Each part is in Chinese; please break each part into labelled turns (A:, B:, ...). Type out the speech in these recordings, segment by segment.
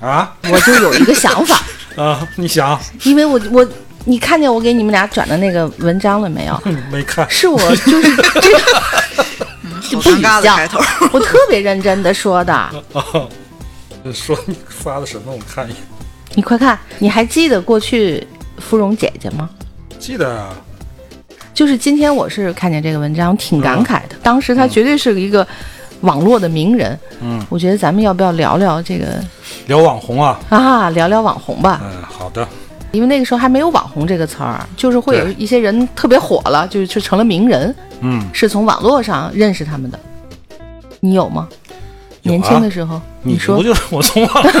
A: 啊
B: 我就有一个想法，
A: 啊，你想？
B: 因为我我你看见我给你们俩转的那个文章了没有？
A: 没看？
B: 是我就是 这个
C: 好尴尬的开头。
B: 我特别认真的说的，
A: 啊，说你发的什么？我看一眼。
B: 你快看，你还记得过去芙蓉姐姐吗？
A: 记得啊，
B: 就是今天我是看见这个文章，挺感慨的。当时她绝对是一个网络的名人，
A: 嗯，
B: 我觉得咱们要不要聊聊这个
A: 聊网红啊。
B: 啊？聊聊网红吧，
A: 嗯，好的。
B: 因为那个时候还没有“网红”这个词儿，就是会有一些人特别火了，就就成了名人，
A: 嗯，
B: 是从网络上认识他们的。你有吗？
A: 有啊
B: 年轻的时候，
A: 你
B: 说
A: 不就是我从网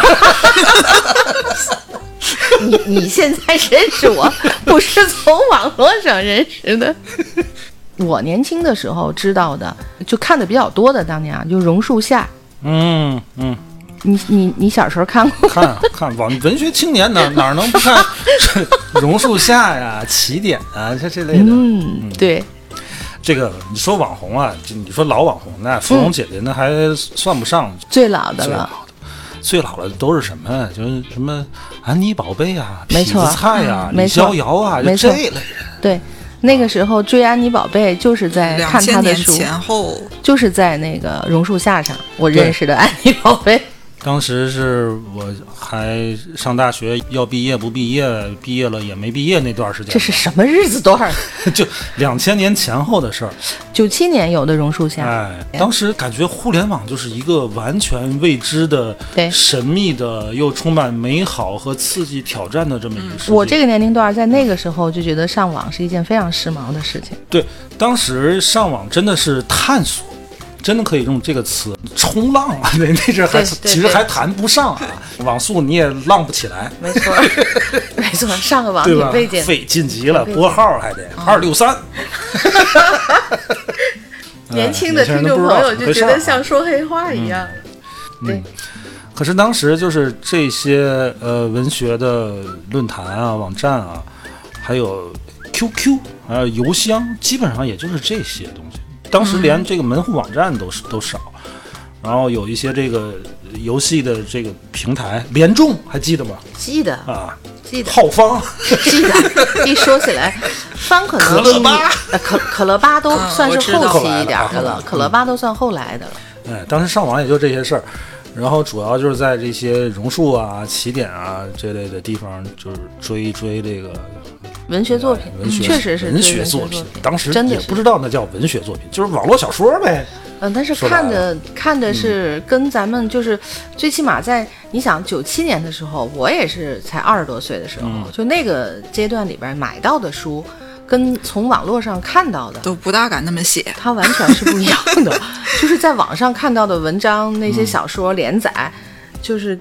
B: 你你现在认识我，不是从网络上认识的。我年轻的时候知道的，就看的比较多的，当年啊，就榕树下。
A: 嗯嗯，
B: 你你你小时候看过？
A: 看看网文学青年哪 哪能不看 榕树下呀、起点啊这这类的？
B: 嗯，对，
A: 这个你说网红啊，就你说老网红那芙蓉姐姐那还算不上
B: 最老的了。
A: 的。最老的都是什么？就是什么安妮宝贝啊、痞子蔡呀、李逍遥啊，这类人。
B: 对，那个时候追安妮宝贝就是在看她的书，
C: 前后，
B: 就是在那个榕树下上我认识的安妮宝贝。
A: 当时是我还上大学，要毕业不毕业，毕业了也没毕业那段时间，
B: 这是什么日子段儿？
A: 就两千年前后的事儿。
B: 九七年有的榕树下，
A: 哎，当时感觉互联网就是一个完全未知的、
B: 对
A: 神秘的，又充满美好和刺激挑战的这么一个。
B: 我这个年龄段在那个时候就觉得上网是一件非常时髦的事情。
A: 对，当时上网真的是探索。真的可以用这个词冲浪啊！那那阵儿还其实还谈不上啊，网速你也浪不起来，
B: 没错，没错，上个网
A: 对吧
B: 挺费劲。？
A: 费劲极了，拨号还得二六三。
B: 年轻的听众朋友就觉得像说黑话一样。对，
A: 可是当时就是这些呃文学的论坛啊、网站啊，还有 QQ 还有邮箱，基本上也就是这些东西。当时连这个门户网站都是都少，然后有一些这个游戏的这个平台，联众还记得吗？
B: 记得
A: 啊，
B: 记得
A: 浩方，
B: 记得。一说起来，方可能都
A: 可乐吧
B: 呃可可乐吧都
C: 嗯
B: 算是后期一点的
A: 了
B: 了，可乐吧都算后来的了。
A: 哎，当时上网也就这些事儿，然后主要就是在这些榕树啊、起点啊这类的地方，就是追一追这个
B: 文学作品
A: 文学
B: 确实是
A: 文学作
B: 品，
A: 当时
B: 真的
A: 也不知道那叫文学作品，就是网络小说呗。
B: 嗯，但是看的看的是跟咱们就是最起码在你想九七年的时候，我也是才二十多岁的时候，
A: 嗯
B: 就那个阶段里边买到的书，跟从网络上看到的。
C: 都不大敢那么写。
B: 它完全是不一样的，就是在网上看到的文章、那些小说连载，就是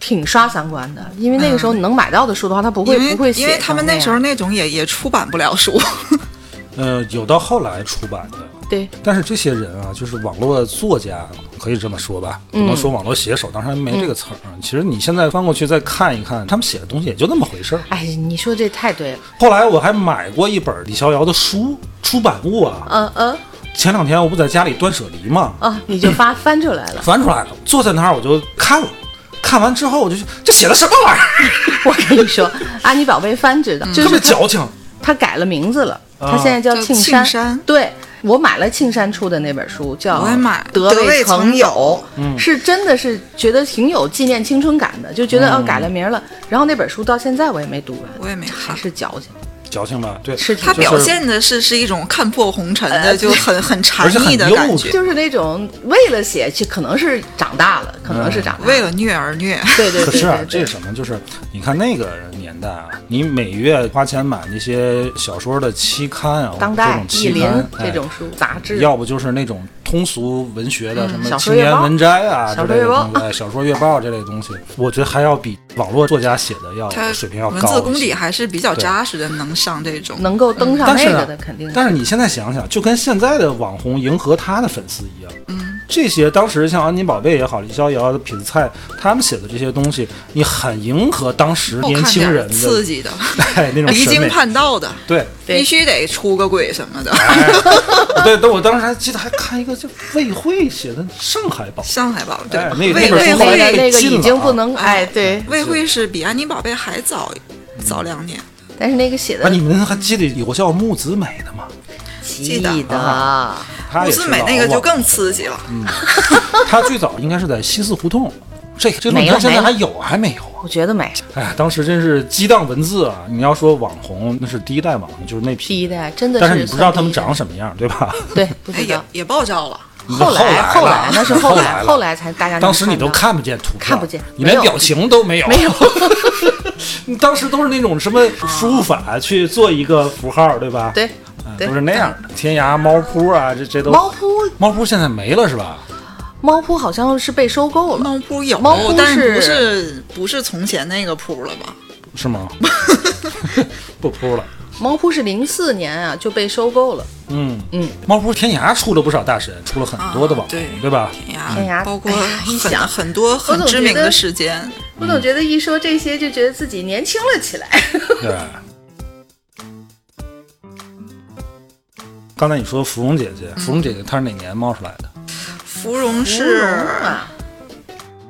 B: 挺刷三观的。因为那个时候你能买到的书的话，他不会不会写
C: 因为他们那时候那种也也出版不了书，
A: 呃，有到后来出版的，
B: 对
A: 但是这些人啊，就是网络作家，可以这么说吧，不能说网络写手，当时还没这个词儿。其实你现在翻过去再看一看，他们写的东西也就那么回事儿。
B: 哎，你说这太对了，
A: 后来我还买过一本李逍遥的书，出版物啊。
B: 嗯嗯
A: 前两天我不在家里断舍离嘛，
B: 啊，你就发 翻出来了。
A: 翻出来了，坐在那儿我就看了，看完之后我就这写的什么玩意儿，
B: 我跟你说，安妮宝贝翻知道，就
A: 特别
B: 是他
A: 矫情。
B: 他改了名字了，
A: 啊
B: 他现在叫
C: 叫
B: 庆
C: 庆山
B: 对。我买了庆山出的那本书，叫
C: 我也买《
B: 得
C: 得未
B: 曾
C: 曾有
B: 是真的是觉得挺有纪念青春感的，就觉得哦改了名了。然后那本书到现在我也没读完，
C: 我也没看
B: 还。是矫情，
A: 矫情吧？对，
B: 是
C: 他表现的是是一种看破红尘的，就很很禅意的感觉。
B: 就是那种为了写，就可能是长大了，可能是长大。
C: 为了虐而虐，
B: 对对对对
A: 可是啊，这是什么？就是你看那个年代啊，你每月花钱买那些小说的期刊啊，这
B: 当代
A: 种、期
B: 意林
A: 刊，哎
B: 这种书杂志，
A: 要不就是那种通俗文学的，
C: 嗯
A: 什么青年文摘啊
B: 小
A: 之类的
B: 说月报。
A: 东西，哎小说月报这类东西，我觉得还要比网络作家写的要水平要高文
C: 字功底还是比较扎实的，能上这种。
B: 能够登上那个的，肯定
A: 但是你现在想想，就跟现在的网红迎合他的粉丝一样，嗯，这些当时像安妮宝贝也好，李逍遥、痞子蔡他们写的这些东西，你很迎合当时年轻人的
C: 刺激的，
A: 哎那种
C: 离经，叛道的，
A: 对。
C: 必须得出个轨什么的。
A: 哎，对，但我当时还记得还看一个叫魏慧写的《上海堡》，
C: 上海堡对
A: 哎，那
C: 魏魏
A: 那本书后来
B: 那个已经不能哎对，
C: 魏慧是比安妮宝贝还早早两年。
B: 但是那个写
A: 啊，
B: 的
A: 你们还记得有个叫木子美的吗？
B: 记
C: 得。
B: 得。
A: 他也是
C: 穆斯美那个就更刺激了，嗯。
A: 他最早应该是在西四胡同，这这论
B: 没了没了
A: 坛现在还有还没有啊？
B: 我觉得没
A: 哎呀，当时真是激荡文字啊！你要说网红，那是第一代网红，就是那批，
B: 第一代真的
A: 但是你不知道他们长什么样，对吧？
B: 对不知道。
C: 也爆照了。
B: 后来
A: 后来
B: 那是后
A: 后来
B: 后来才大家
A: 当时你都看不见图片，
B: 看不见
A: 你连表情都没有，
B: 没有，
A: 你当时都是那种什么输入法去做一个符号，对吧？
B: 对
A: 都是那样的。天涯、猫扑啊，这这都
B: 猫扑
A: 猫扑现在没了是吧？
B: 猫扑好像是被收购了，
C: 猫扑有，
B: 猫扑
C: 但
B: 是
C: 不是不是从前那个扑了吧？
A: 是吗？不扑了。
B: 猫扑是零四年啊就被收购了。
A: 嗯
B: 嗯，
A: 猫扑天涯出了不少大神，出了很多的网红，
C: 啊对
A: 对吧？
C: 天涯，
B: 天涯
C: 包括
B: 一
C: 很
B: 想
C: 很多很知名的时间，
B: 我总觉得一说这些就觉得自己年轻了起来。
A: 对。刚才你说芙蓉姐姐，芙蓉姐姐她是哪年冒出来的？
C: 芙蓉是
B: 啊，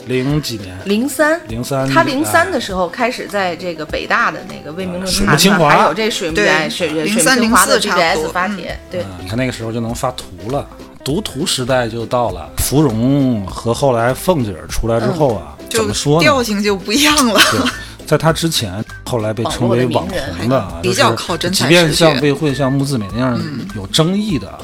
A: 零几年？
B: 零三。
A: 零三。
B: 她零三
A: 哎
B: 的时候开始在这个北大的那个未名论
A: 水
B: 坛嘛，
A: 木清华
B: 还有这水木
C: 对
B: 哎水水水木
C: 03
B: 清华的
C: 04差不
B: BBS 发帖，对，
A: 嗯，你看那个时候就能发图了，读图时代就到了。芙蓉和后来凤姐儿出来之后啊，怎
C: 就
A: 么说呢？
C: 调性就不一样了。
A: 对，在他之前，后来被称为网红的啊，
C: 比较靠真
A: 就是
C: 才
A: 即便像魏慧、像木子美那样有争议的，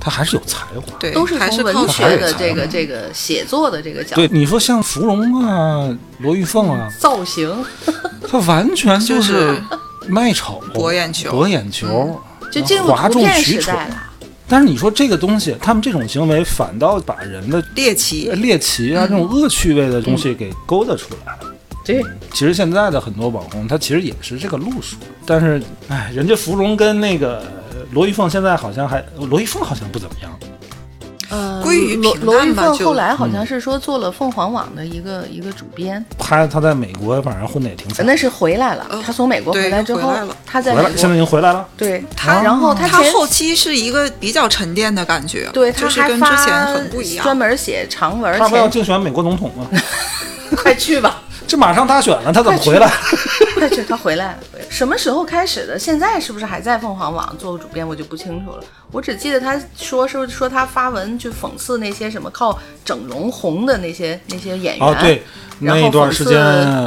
A: 他还是有才华。
C: 对，
B: 都是从文
C: 还是靠
B: 学的这个这个写作的这个角
A: 对，你说像芙蓉啊、罗玉凤啊，
B: 造型，
A: 他完全就
C: 就是是
A: 卖丑、
C: 博眼球
A: 博眼球，
B: 就进入
A: 哗
B: 图片
A: 众取宠。
B: 时代了。
A: 但是你说这个东西，他们这种行为反倒把人的
C: 猎奇，
A: 猎奇啊、这种恶趣味的东西给勾搭出来了。
B: 对，
A: 其实现在的很多网红，他其实也是这个路数，但是，哎，人家芙蓉跟那个呃罗玉凤现在好像还，罗玉凤好像不怎么样。
B: 呃，
C: 归于
B: 罗罗玉凤后来好像是说做了凤凰网的一个一个主编，
A: 他他在美国反正混的也挺惨，
B: 那是回来了
C: 呃。
B: 他从美国回来之后他在
A: 回来现在已经回来了。
B: 对
C: 他
B: 然后他
C: 他后期是一个比较沉淀的感觉，
B: 对他
C: 是
B: 还发
C: 跟之前很不一样。
B: 专门写长文
A: 他不要，竞选美国总统吗？
B: 快去吧。
A: 这马上大选了，他怎么回来？
B: 快去，他回来了。什么时候开始的？现在是不是还在凤凰网做主编？我就不清楚了。我只记得他说是说他发文去讽刺那些什么靠整容红的那些那些演员。
A: 哦，对，
B: 然后
A: 那一段时间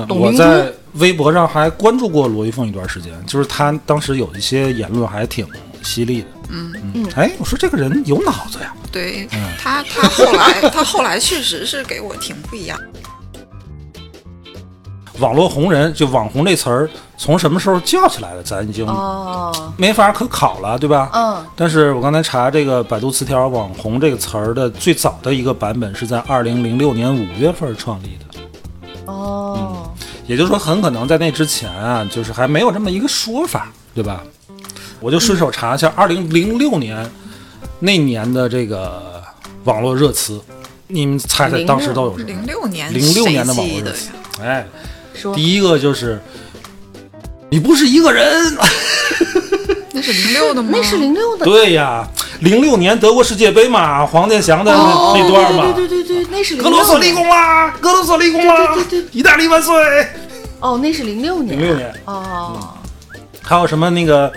A: 我在微博上还关注过罗玉凤一段时间，就是他当时有一些言论还挺犀利的。嗯嗯，哎，我说这个人有脑子呀。
C: 对
A: 嗯
C: 他，他后来他后来确实是给我挺不一样。
A: 网络红人，就网红这词儿从什么时候叫起来的，咱已经
B: 哦，
A: 没法可考了，对吧？
B: 嗯，
A: 但是我刚才查这个百度词条，“网红”这个词儿的最早的一个版本是在二零零六年五月份创立的，
B: 哦，
A: 也就是说，很可能在那之前啊，就是还没有这么一个说法，对吧？我就顺手查一下二零零六年那年的这个网络热词，你们猜猜当时都有什么？
C: 零六年，
A: 零六年的网络热词
C: 呀？，
A: 哎，
B: 说
A: 第一个就是你不是一个人，
C: 那是零六的吗？
B: 那是零六的。
A: 对呀，零六年德国世界杯嘛，黄健翔的那、
B: 哦
A: 那段嘛，
B: 对对对对对，那是
A: 格罗索立功啦，格罗索立功啦，
B: 对对对
A: 意大利万岁！
B: 哦，那是零六年。
A: 零六年
B: 哦，
A: 还有什么那个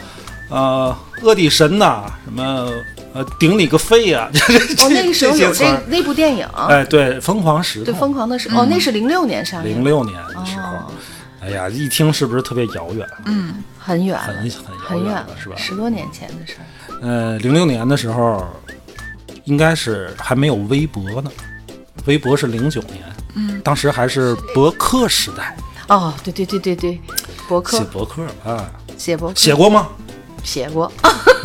A: 呃恶地神呐、什么呃顶你个肺呀、这
B: 哦，那个时候有
A: 这些词儿
B: 这那部电影。
A: 哎，对，疯狂石
B: 对，疯狂的是哦，那是零六年上映。
A: 零六年的时候，
B: 哦，
A: 哎呀，一听是不是特别遥远？
C: 嗯，
B: 很远，
A: 很很遥
B: 很远
A: 了，是吧？
B: 十多年前的事儿。
A: 呃，零六年的时候，应该是还没有微博呢。微博是零九年，嗯，当时还是博客时代，
B: 哦，对对对对对，博客
A: 写博客啊，
B: 写博客
A: 写过吗？
B: 写过，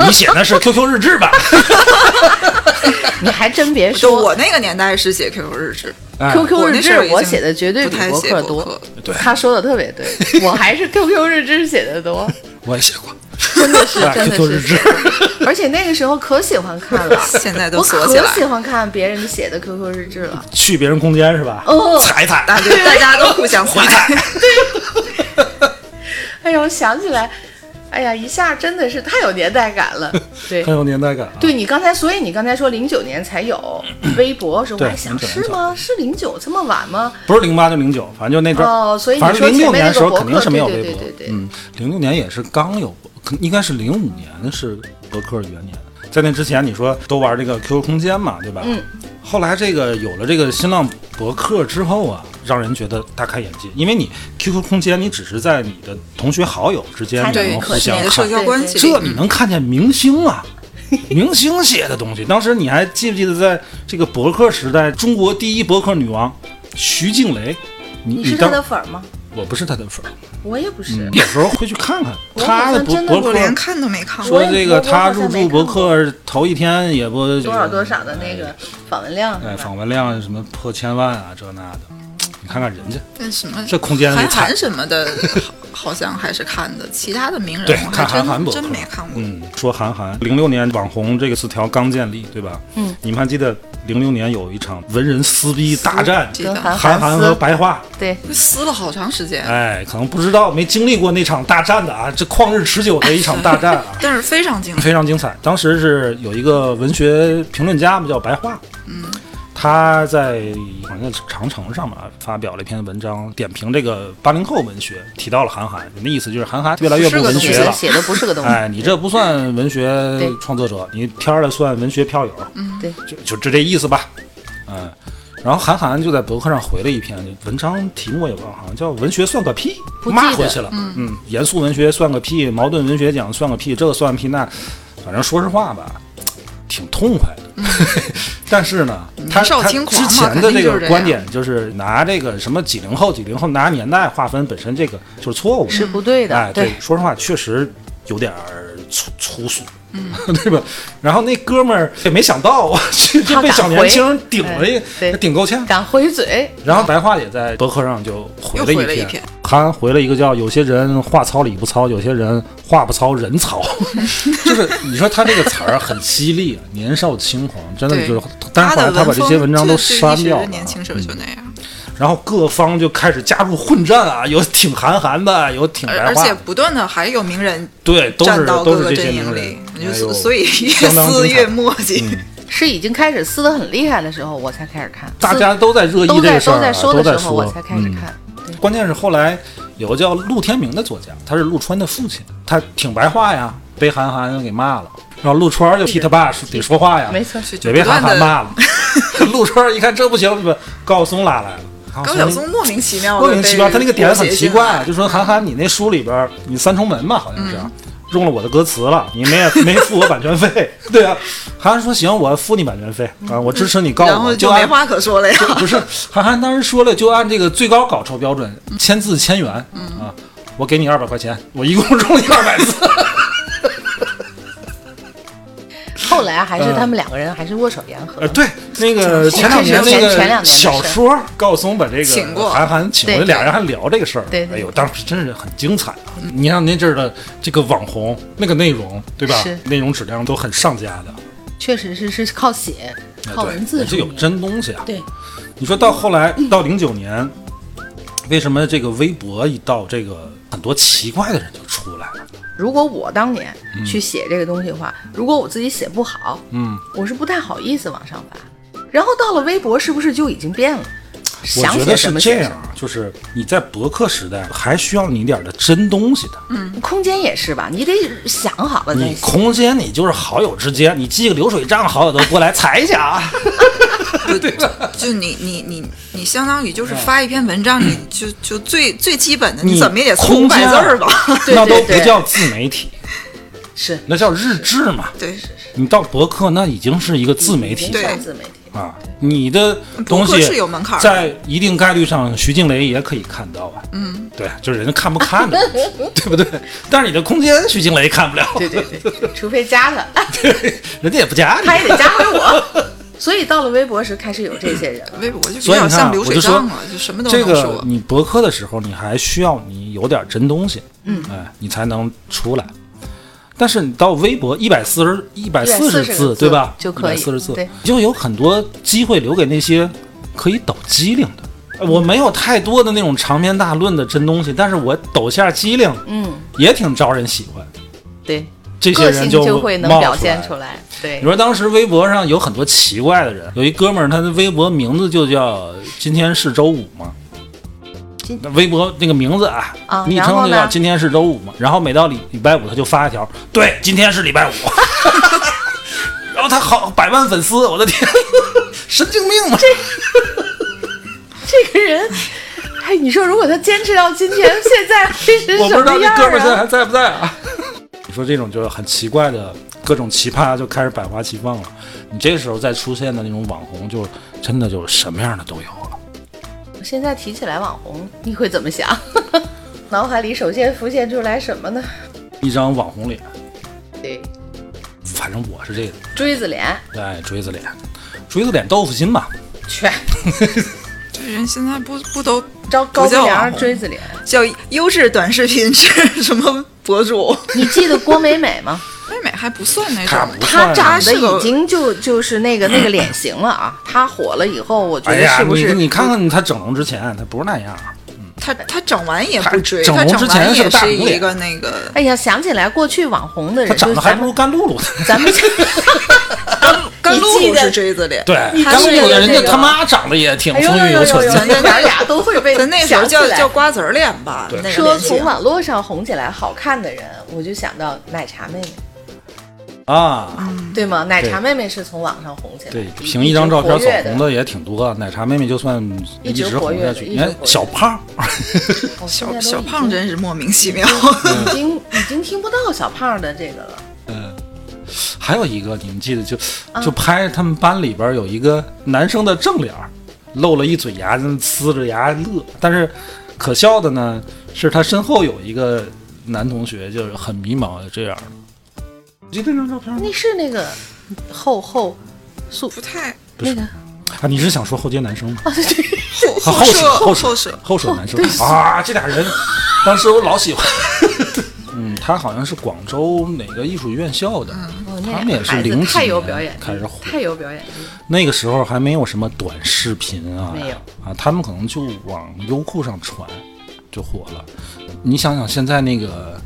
A: 你写的是 QQ 日志吧？
B: 你还真别说
C: 我那个年代是写 QQ 日志，
A: 哎
B: QQ 日志
C: 我
B: 写的绝对比博客多。
A: 对
B: 他说的特别对，我还是 QQ 日志写的多，
A: 我也写过，
B: 真的是
A: 啊
B: 真的
A: QQ 日
B: 是
A: 志。
B: 而且那个时候可喜欢看了，
C: 现在都
B: 我
C: 锁起来
B: 可喜欢看别人写的 QQ 日志了。
A: 去别人空间是吧？
B: 哦
A: 踩踩，
C: 大家大家都互相
A: 回
C: 猜。
A: 踩。
B: 哎呀，我想起来，哎呀，一下真的是太有年代感了。对
A: 很有年代感啊。
B: 对，你刚才，所以你刚才说零九年才有微博时候，我还想是吗？是零九这么晚吗？
A: 不是零八就零九，反正就那阵儿。
B: 哦，所以你
A: 反正零
B: 说前面
A: 六年的时候肯定是没有
B: 对
A: 微博
B: 对对对，对，
A: 嗯，零六年也是刚有，可应该是零五年是博客元年。在那之前，你说都玩这个 QQ 空间嘛，对吧？
B: 嗯。
A: 后来这个有了这个新浪博客之后啊，让人觉得大开眼界，因为你 QQ 空间你只是在你的同学好友之间能互相
C: 你的社
A: 看，
C: 交关系，
A: 这你能看见明星啊。明星写的东西，当时你还记不记得，在这个博客时代，中国第一博客女王徐静蕾，你
B: 你是他
A: 当
B: 的粉儿吗？
A: 我不是他的粉儿，
B: 我也不是
A: 嗯，有时候会去看看他的博博客
C: 我连看都没看过。
A: 说这个他入驻博客头一天也不
B: 多少多少的那个访问量
A: 哎？访问量什么破千万啊这那的，你看看人家
C: 但什么
A: 这空间里
C: 韩寒什么的，好 好像还是看的，其他的名人
A: 对
C: 我
A: 看韩寒
C: 真真没看过。
A: 嗯，说韩寒零六年网红这个词条刚建立，对吧？
B: 嗯，
A: 你们还记得零六年有一场文人撕逼大战，
B: 韩
A: 韩寒和白桦。
B: 对，
C: 撕了好长时间，
A: 哎，可能不知道没经历过那场大战的啊，这旷日持久的一场大战啊。
C: 但是非常精彩。
A: 非常精彩。当时是有一个文学评论家嘛，叫白桦，嗯，他在好像长城上面发表了一篇文章，点评这个八零后文学，提到了韩寒，那意思就是韩寒越来越不文学了。
B: 写写的不是个东西。
A: 哎，你这不算文学创作者，你天儿的算文学票友，
C: 嗯
B: 对，
A: 就就就这意思吧，嗯。然后韩寒就在博客上回了一篇文章，题目也忘了，好像叫“文学算个屁”，骂回去了。嗯，严肃文学算个屁，矛盾文学奖算个屁，这个算个屁那，反正说实话吧，挺痛快的。但是呢，他他之前的这个观点就是拿这个什么几零后、几零后拿年代划分，本身这个就是错误的。
B: 是不对的，
A: 哎，对，说实话，确实有点粗粗俗，对吧？然后那哥们儿也没想到，我去就被小年轻顶了一顶够呛。
B: 敢回嘴，
A: 然后白话也在博客上就回了一篇。
C: 回一篇，
A: 他回了一个叫“有些人话糙理不糙，有些人话不糙人糙”，就是你说他这个词儿很犀利，啊年少轻狂，真的就是，但是后来他把这些文章都删掉了。啊。
C: 年轻时候就那样，
A: 然后各方就开始加入混战啊，有挺韩寒的，有挺
C: 而
A: 白话，
C: 而且不断的还有名人
A: 对，都
C: 站
A: 是都是
C: 到各个阵
A: 这些名人
C: 营里，，就所以越撕越墨迹。
A: 嗯
B: 是已经开始撕的很厉害的时候，我才开始看。
A: 大家都在热议
B: 都在
A: 这个事儿啊，
B: 都在说的时候，我才开始
A: 嗯
B: 看。对
A: 关键是后来有个叫陆天明的作家，他是陆川的父亲，他挺白话呀，被韩寒给骂了，然后陆川就替他爸说得说话呀，
B: 没错，
C: 就
A: 也被韩寒骂了。陆川一看这不行，就把高晓松拉来了。
C: 高晓松莫名其妙，
A: 莫名其妙，他那个点很奇怪，就说韩寒，你那书里边你三重门嘛，好像是。用了我的歌词了，你没没付我版权费，对啊。韩寒说行，我付你版权费啊，我支持你告
C: 然后
A: 我，
C: 就没话可说了呀。
A: 不是，韩寒当时说了，就按这个最高稿酬标准，签字千元，啊，我给你二百块钱，我一共用了二百字。
B: 后来还是他们两个人还是握手言和
A: 呃，。对，那个前两年那
B: 前前两
A: 个小说，高晓松把这个
C: 请过
A: 韩寒请过，
B: 对
A: 俩人还聊这个事儿。
B: 对对
A: 哎呦，当时真是很精彩啊！你看那阵儿的这个网红，那个内容，对吧
B: 是？
A: 内容质量都很上佳的，
B: 确实是是靠写，靠文字
A: 是有真东西啊。
B: 对，
A: 你说到后来到零九年，为什么这个微博一到，这个很多奇怪的人就出来了？
B: 如果我当年去写这个东西的话，如果我自己写不好，
A: 嗯，
B: 我是不太好意思往上发。然后到了微博，是不是就已经变了？
A: 我觉得是这。样啊，就是你在博客时代还需要你点儿的真东西的。
B: 嗯空间也是吧，你得想好了再
A: 你。空间你就是好友之间，你记个流水账，好友都过来 踩一下啊。对吧？
C: 就你你你你相当于就是发一篇文章，你就就最最基本的，
A: 你
C: 你怎么也得凑五百字儿吧？
A: 那都
B: 对对
A: 不叫自媒体，
B: 是
A: 那叫日志嘛。
C: 对，是是
A: 你到博客，那已经是一个自媒体
B: 已经
A: 了。
B: 算自媒体。
A: 啊，你的东西
C: 是有门槛的
A: 在一定概率上，徐静蕾也可以看到啊。嗯，对，就是人家看不看的 对不对？但是你的空间，徐静蕾看不了，
B: 对对对，除非加他，
A: 人家也不加你
B: 他。也得加回我。所以到了微博时，开始有这些人了。
C: 微博就比
A: 所以你看
C: 较像流
A: 我就说
C: 水账了，就什么都
A: 这个。你博客的时候，你还需要你有点真东西，嗯，哎，你才能出来。但是你到微博一百四十一百四十字，对吧？
B: 就可以
A: 四十字
B: 对，
A: 就有很多机会留给那些可以抖机灵的。呃我没有太多的那种长篇大论的真东西，但是我抖下机灵
B: 嗯，
A: 也挺招人喜欢。
B: 对，
A: 这些人就
B: 就会能表现出来。对
A: 你，说当时微博上有很多奇怪的人，有一哥们儿，他的微博名字就叫“今天是周五”嘛微博那个名字啊，
B: 啊
A: 昵称就叫“今天是周五”嘛。然后每到礼礼拜五，他就发一条，对，今天是礼拜五。然后他好百万粉丝，我的天，神经病嘛！
B: 这 这个人，哎，你说如果他坚持到今天，现在会是
A: 我不知道这哥们儿现在还
B: 啊？
A: 在不在啊？你说这种就是很奇怪的各种奇葩就开始百花齐放了。你这时候再出现的那种网红，就真的就什么样的都有了。
B: 我现在提起来网红，你会怎么想？脑海里首先浮现出来什么呢？
A: 一张网红脸，
B: 对，
A: 反正我是这个，
B: 锥子脸，
A: 对，锥子脸，锥子脸豆腐心嘛，
B: 去
C: 这人现在不不都
B: 招高鼻梁锥子脸。
C: 叫优质短视频是什么博主？
B: 你记得郭美美吗？
C: 美美还不算那种，
A: 她
B: 长得
C: 是
B: 已经就就是那个那个脸型了啊！她火了以后，我觉得是不是？
A: 你看看她整容之前，她不是那样，
C: 她她整完也不追，
A: 整
C: 她整
A: 容之前
C: 完也是一个那个
B: 哎呀，想起来过去网红的
A: 他
B: 人，
A: 长得还不如甘露露呢。
B: 咱们
C: 甘露露是锥子脸，
A: 对，
B: 你
A: 甘露露人家他妈长得也挺
B: 哎呦
A: 风
B: 呦呦呦呦，
A: 韵犹存的。
B: 咱咱俩都会被
C: 咱那时候叫叫瓜子儿脸吧，
B: 说从网络上红起来好看的人，我就想到奶茶妹妹，
A: 啊，
B: 对吗？奶茶妹妹是从网上红起来，
A: 对，凭一张照片走红的也挺多。奶茶妹妹就算
B: 一直
A: 直
B: 活
A: 下去，你看小胖，
C: 小小胖真是莫名其妙。
B: 已经已经听不到小胖的这个了。
A: 嗯，还有一个你们记得就
B: 啊
A: 就拍他们班里边有一个男生的正脸，露了一嘴牙，那呲着牙乐。但是可笑的呢，是他身后有一个男同学，就是很迷茫的这样的。记得那张照片吗？
B: 那是那个后后素
C: 不太
B: 那个
A: 啊，你是想说后街男生吗？
C: 后
A: 啊
C: 后
A: 舍后
C: 后摄，
A: 后舍男生啊，这俩人当时我老喜欢。嗯，他好像是广州哪个艺术院校的，
B: 哦，
A: 他们也是零几年开始火
B: 太有表演力。
A: 那个时候还没有什么短视频啊，
B: 没有
A: 啊，他们可能就往优酷上传就火了。你想想现在那个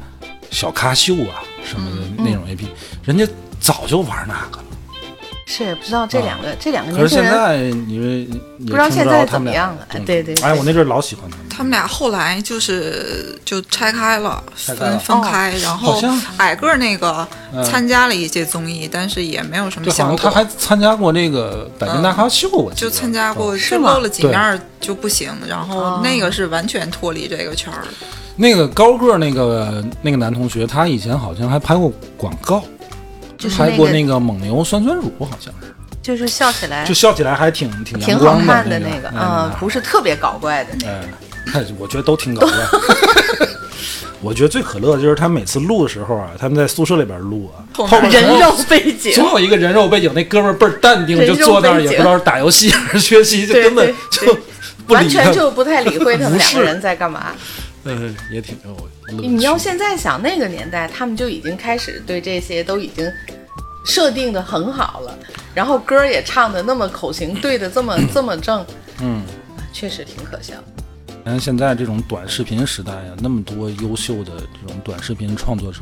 A: 小咖秀啊什么的
B: 嗯
A: 那种 A P，、人家早就玩那个了。
B: 是也不知道这两个、这两个
A: 可
B: 年轻人，
A: 是现在你们
B: 不知道现在怎
A: 着他们俩
B: 么样了
A: 动
B: 对对对
A: 哎，我那阵儿老喜欢他们。
C: 他们俩后来就是就拆开了，
A: 开了
C: 分分开，然后矮个儿那个
A: 嗯
C: 参加了一些综艺，但是也没有什么
A: 对，好
C: 效果。
A: 像他还参加过那个百变大咖秀，我记得
C: 就参加过，
A: 嗯
C: 就
B: 吗
C: 露了几面儿就不行，然后
B: 哦
C: 那个是完全脱离这个圈儿。
A: 那个高个儿那个那个男同学，他以前好像还拍过广告，
B: 就是
A: 拍过
B: 那
A: 那个蒙牛酸酸乳，好像是，
B: 就是笑起来
A: 就笑起来还挺挺
B: 挺好看的
A: 的那
B: 个，
A: 嗯
B: 嗯，不是特别搞怪的那个。
A: 哎，我觉得都挺搞怪。我觉得最可乐的就是他每次录的时候啊，他们在宿舍里边录啊，
B: 人肉背景，
A: 总有一个人肉背景，那哥们儿倍儿淡定，就坐那儿也不知道是打游戏还是学习，就根本就不
B: 完全就不太理会他们 两个人在干嘛。
A: 嗯，也挺有乐。
B: 你要现在想那个年代，他们就已经开始对这些都已经设定的很好了，然后歌也唱的那么口型对的这么这么正，
A: 嗯。
B: 确实挺可笑。
A: 你看现在这种短视频时代啊，那么多优秀的这种短视频创作者，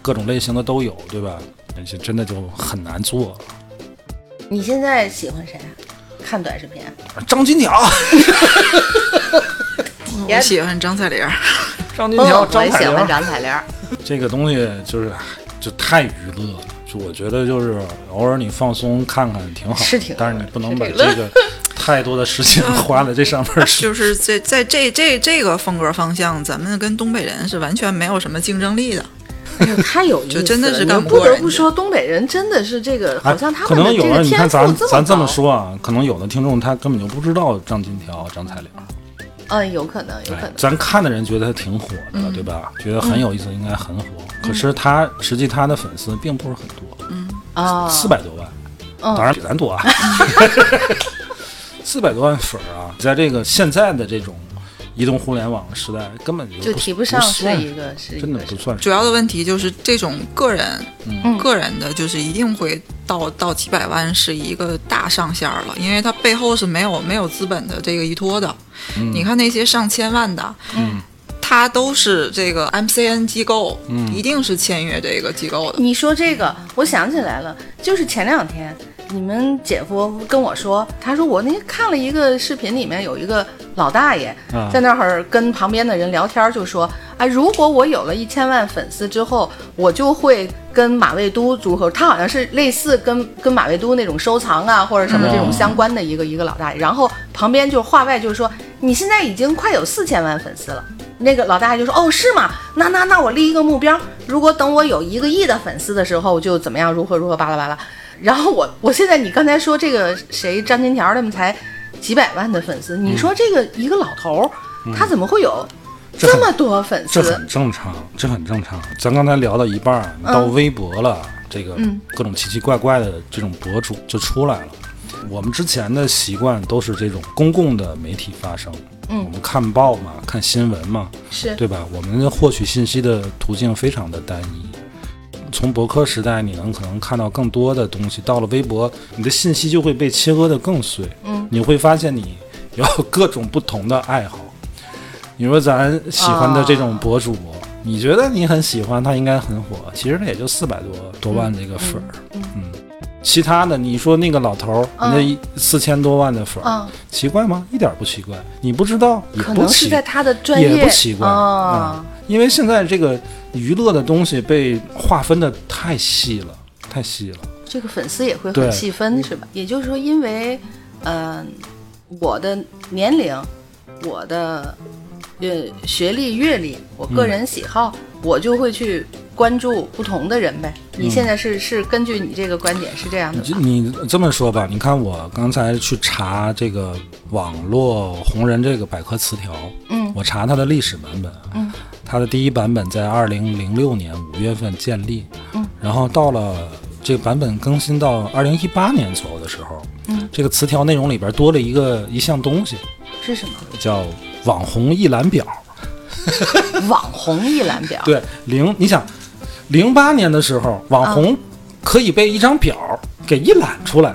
A: 各种类型的都有，对吧？而且真的就很难做。
B: 你现在喜欢谁啊？看短视频啊？
A: 张金条，
C: 我喜欢张彩玲
A: 张金条，
B: 我
A: 张彩
B: 也喜欢
A: 玲，
B: 张彩玲。
A: 这个东西就是就太娱乐了。就我觉得就是偶尔你放松看看挺好，
B: 是挺
A: 但是你不能把这个太多的时间花在这上面。
C: 就是在在这这这个风格方向，咱们跟东北人是完全没有什么竞争力的。
B: 太有意思了！
C: 就真的是
B: 不得
C: 不
B: 说，东北人真的是这个，好像他
A: 可
B: 们的这个
A: 能有的，你看
B: 天赋
A: 咱咱这么，说啊，可能有的听众他根本就不知道张金条、张彩玲。
B: 嗯，有可能，有可
A: 哎
B: 能，，
A: 咱看的人觉得他挺火的，对吧？觉得很有意思，应该很火。可是他实际他的粉丝并不是很多，嗯。
B: 啊，
A: 四百多万，
B: 嗯。
A: 当然比咱多啊。四百多万粉儿啊，在这个现在的这种移动互联网时代，根本就
B: 就提不上是。一个是
A: 真的不算
C: 主要的问题就是这种个人，
B: 嗯。
C: 个人的，就是一定会到到几百万是一个大上限了，因为它背后是没有没有资本的这个依托的。你看那些上千万的，
B: 嗯，
C: 它都是这个 MCN 机构，嗯，一定是签约这个机构的。
B: 你说这个，我想起来了，就是前两天你们姐夫跟我说，他说我那看了一个视频，里面有一个老大爷
A: 啊
B: 在那儿跟旁边的人聊天，就说啊，如果我有了一千万粉丝之后，我就会跟马未都组合。他好像是类似跟跟马未都那种收藏啊或者什么这种相关的一个、一个老大爷，然后旁边就话外就是说，你现在已经快有四千万粉丝了。那个老大爷就说：“哦，是吗？那那那我立一个目标，如果等我有一个亿的粉丝的时候，就怎么样，如何如何，巴拉巴拉。”然后我我现在你刚才说这个谁张金条他们才几百万的粉丝，你说这个一个老头儿，他怎么会有
A: 这
B: 么多粉丝
A: 这
B: 丝？
A: 很正常，这很正常。咱刚才聊到一半儿，到微博了，这个
B: 嗯
A: 各种奇奇怪怪的这种博主就出来了。我们之前的习惯都是这种公共的媒体发声，
B: 嗯
A: 我们看报嘛，看新闻嘛，
B: 是
A: 对吧？我们的获取信息的途径非常的单一。从博客时代，你能可能看到更多的东西，到了微博，你的信息就会被切割的更碎。
B: 嗯，
A: 你会发现你有各种不同的爱好。你说咱喜欢的这种博主，你觉得你很喜欢，他应该很火，其实他也就四百多多万这个粉儿。嗯其他的，你说那个老头儿，
B: 嗯
A: 那一四千多万的粉儿，
B: 嗯，
A: 奇怪吗？一点儿不奇怪。你不知道也
B: 可能是在他的专业
A: 也不奇怪
B: 啊
A: 嗯，因为现在这个娱乐的东西被划分的太细了，太细了。
B: 这个粉丝也会很细分，是吧？也就是说，因为，嗯、我的年龄，我的呃学历、阅历，我个人喜好，我就会去关注不同的人呗。你现在是是根据你这个观点是这样的？
A: 你你这么说吧，你看我刚才去查这个网络红人这个百科词条，
B: 嗯
A: 我查它的历史版本，
B: 嗯，
A: 它的第一版本在二零零六年五月份建立，
B: 嗯，
A: 然后到了这个版本更新到二零一八年左右的时候，
B: 嗯，
A: 这个词条内容里边多了一个一项东西，
B: 是什么？
A: 叫网红一览表。
B: 网红一览表。
A: 对，零你想，零八年的时候，网红可以被一张表给一览出来。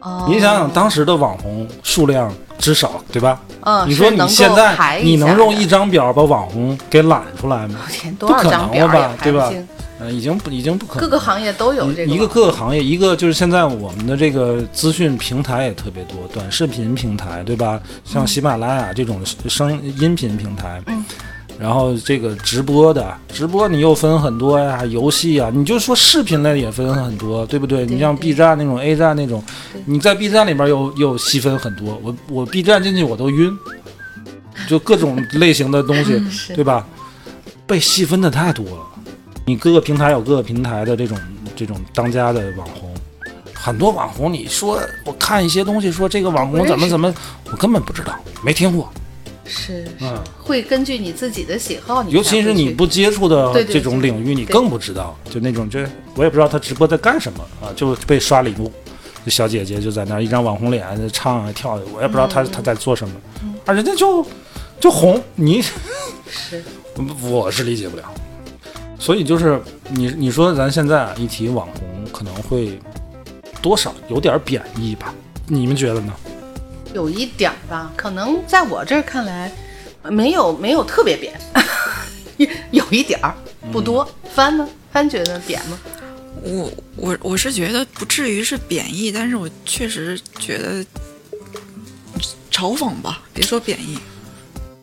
B: 哦，
A: 你想想，当时的网红数量之少，对吧？
B: 嗯，
A: 你说你现在
B: 排
A: 你能用一张表把网红给揽出来吗？
B: 天 多少
A: 不可能
B: 张表也
A: 了吧对吧
B: 嗯，
A: 呃，已经不已经不可能。
B: 各个行业都有这个
A: 一个各个行业，一个就是现在我们的这个资讯平台也特别多，短视频平台，对吧？像喜马拉雅这种声音频平台，
B: 嗯，
A: 然后这个直播的直播你又分很多呀，游戏啊，你就说视频类也分很多，对不对？你像 B 站那种 A 站那种，你在 B 站里边又又细分很多，我我 B 站进去我都晕，就各种类型的东西，对吧？被细分的太多了。你各个平台有各个平台的这种这种当家的网红，很多网红，你说我看一些东西，说这个网红怎么怎么，我根本不知道，没听过。
B: 是是
A: 嗯，
B: 会根据你自己的喜好，你
A: 尤其是你不接触的这种领域，你更不知道。就那种，这我也不知道他直播在干什么啊，就被刷礼物。这小姐姐就在那儿一张网红脸唱啊跳的，我也不知道她她在做什么，啊，人家就就红，你
B: 是
A: 我是理解不了。所以就是你你说咱现在啊一提网红，可能会多少有点贬义吧？你们觉得呢？
B: 有一点儿吧，可能在我这儿看来，呃没有没有特别扁，有一点儿不多。
A: 嗯
B: 帆呢？翻觉得扁吗？
C: 我我我是觉得不至于是贬义，但是我确实觉得嘲讽吧，别说贬义。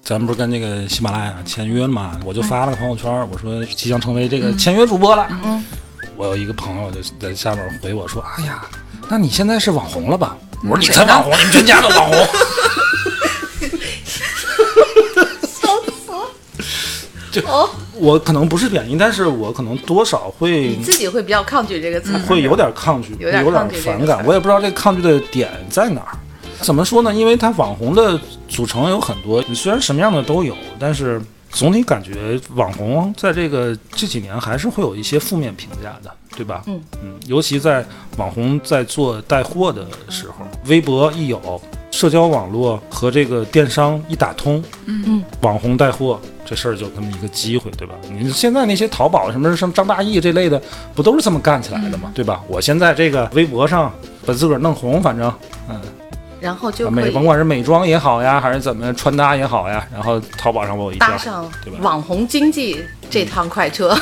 A: 咱们不是跟那个喜马拉雅签约了吗？我就发了个朋友圈，我说即将成为这个签约主播了。
B: 嗯，
A: 我有一个朋友就在下面回我说：“哎呀，那你现在是网红了吧？”我说：“你才网红，你们全家都网红。
B: 哦，
A: 我可能不是贬义，但是我可能多少会
B: 你自己会比较抗拒这个词儿，
A: 会有点抗拒，
B: 有点
A: 反感我也不知道这个抗拒的点在哪儿。怎么说呢？因为它网红的组成有很多，你虽然什么样的都有，但是总体感觉网红在这个这几年还是会有一些负面评价的，对吧？
B: 嗯
A: 嗯，尤其在网红在做带货的时候，微博一有，社交网络和这个电商一打通，
B: 嗯嗯，
A: 网红带货这事儿就这么一个机会，对吧？你现在那些淘宝什么什么张大奕这类的，不都是这么干起来的吗？对吧？我现在这个微博上把自个儿弄红，反正嗯，
B: 然后就
A: 美甭管是美妆也好呀，还是怎么穿搭也好呀，然后淘宝上我有一条
B: 搭上
A: 对吧
B: 网红经济这趟快车。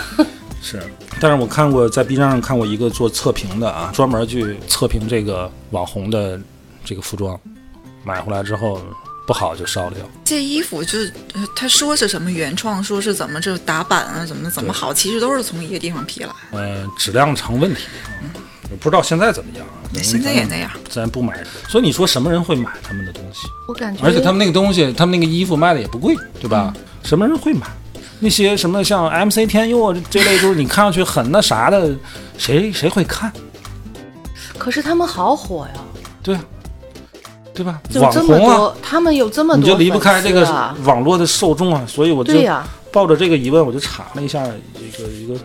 A: 是，但是我看过在 B 站上看过一个做测评的啊，专门去测评这个网红的这个服装，买回来之后不好就烧了掉。
C: 这衣服就是呃他说是什么原创，说是怎么这打版啊，怎么怎么好，其实都是从一个地方批来。
A: 呃，质量成问题，嗯，不知道现在怎么样啊？
C: 现在也那样，
A: 咱不买。所以你说什么人会买他们的东西？
B: 我感觉，
A: 而且他们那个东西，他们那个衣服卖的也不贵，对吧？什么人会买？那些什么像 MC 天佑啊这这类，就是你看上去很那啥的，谁谁会看？
B: 可是他们好火呀，
A: 对，对吧？
B: 有
A: 网
B: 这么多，
A: 红啊，
B: 他们有这么多
A: 你就离不开这个网络的受众啊，所以我就，抱着这个疑问，我就查了一下一个一个，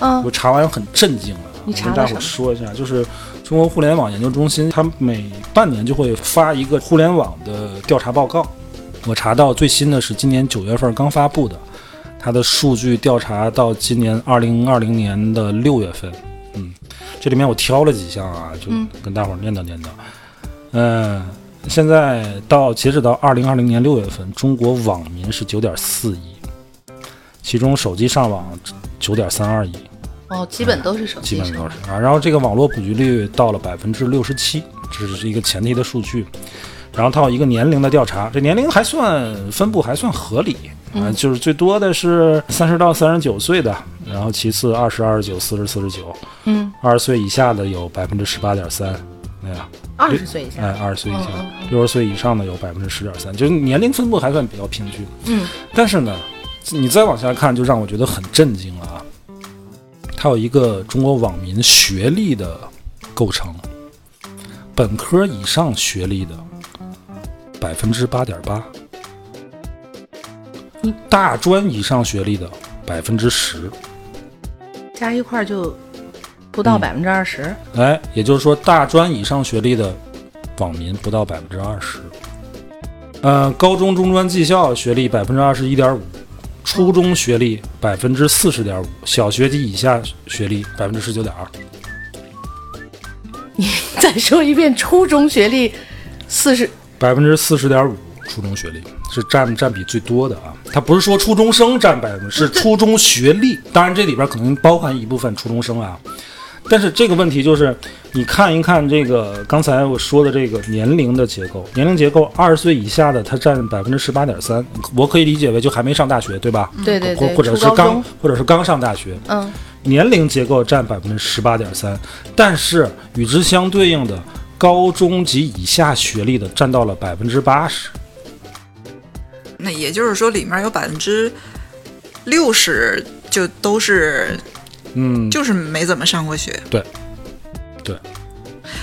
B: 嗯
A: 我查完很震惊啊！
B: 你
A: 我跟大伙说一下，就是中国互联网研究中心，它每半年就会发一个互联网的调查报告。我查到最新的是今年九月份刚发布的，它的数据调查到今年二零二零年的六月份。嗯，这里面我挑了几项啊，就
B: 嗯
A: 跟大伙念叨念叨。嗯、现在到截止到二零二零年六月份，中国网民是九点四亿，其中手机上网九点三二亿，
B: 哦，基本都是手
A: 基
B: 机基
A: 本都是啊。然后这个网络普及率到了百分之六十七，这是一个前提的数据。然后它有一个年龄的调查，这年龄还算分布还算合理啊，就是最多的是三十到三十九岁的，然后其次二十二十九、四十、四十九，
B: 嗯，
A: 二十岁以下的有百分之十八点三，哎呀，
B: 二十岁以下，
A: 哎，二十岁以下六十岁以上的有百分之十点三，就是年龄分布还算比较平均。
B: 嗯，
A: 但是呢，你再往下看，就让我觉得很震惊了啊！它有一个中国网民学历的构成，本科以上学历的百分之八点八，大专以上学历的百分之十。
B: 加一块儿就不到
A: 嗯
B: 百分之二十。
A: 哎，也就是说，大专以上学历的网民不到百分之二十。呃，高中中专技校学历百分之二十一点五，初中学历百分之四十点五，小学及以下学历百分之十九点二。
B: 你 再说一遍，初中学历四十，
A: 百分之四十点五，初中学历是占占比最多的啊。它不是说初中生占百分，是初中学历。当然，这里边可能包含一部分初中生啊。但是这个问题就是，你看一看这个刚才我说的这个年龄的结构，年龄结构二十岁以下的它占百分之十八点三，我可以理解为就还没上大学，对吧？
B: 对对对，
A: 或或者是刚或者是刚上大学，
B: 嗯，
A: 年龄结构占百分之十八点三，但是与之相对应的高中及以下学历的占到了百分之八十。
C: 那也就是说，里面有百分之六十就都是
A: 嗯，
C: 就是没怎么上过学。
A: 对，对。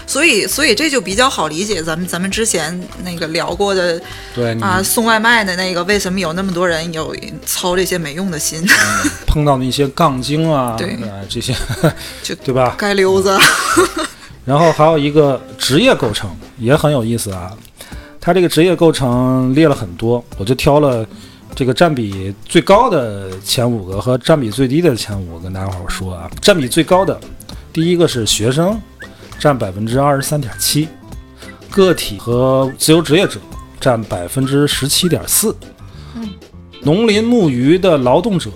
C: 所以，所以这就比较好理解咱们咱们之前那个聊过的
A: 对你
C: 啊，送外卖的那个，为什么有那么多人有操这些没用的心，
A: 碰到那些杠精啊，
C: 对
A: 啊这些
C: 就
A: 对吧？
C: 街溜子。
A: 然后还有一个职业构成也很有意思啊，它这个职业构成列了很多，我就挑了这个占比最高的前五个和占比最低的前五个跟大家伙说啊。占比最高的第一个是学生，占百分之二十三点七，个体和自由职业者占百分之十七点四，农林牧渔的劳动者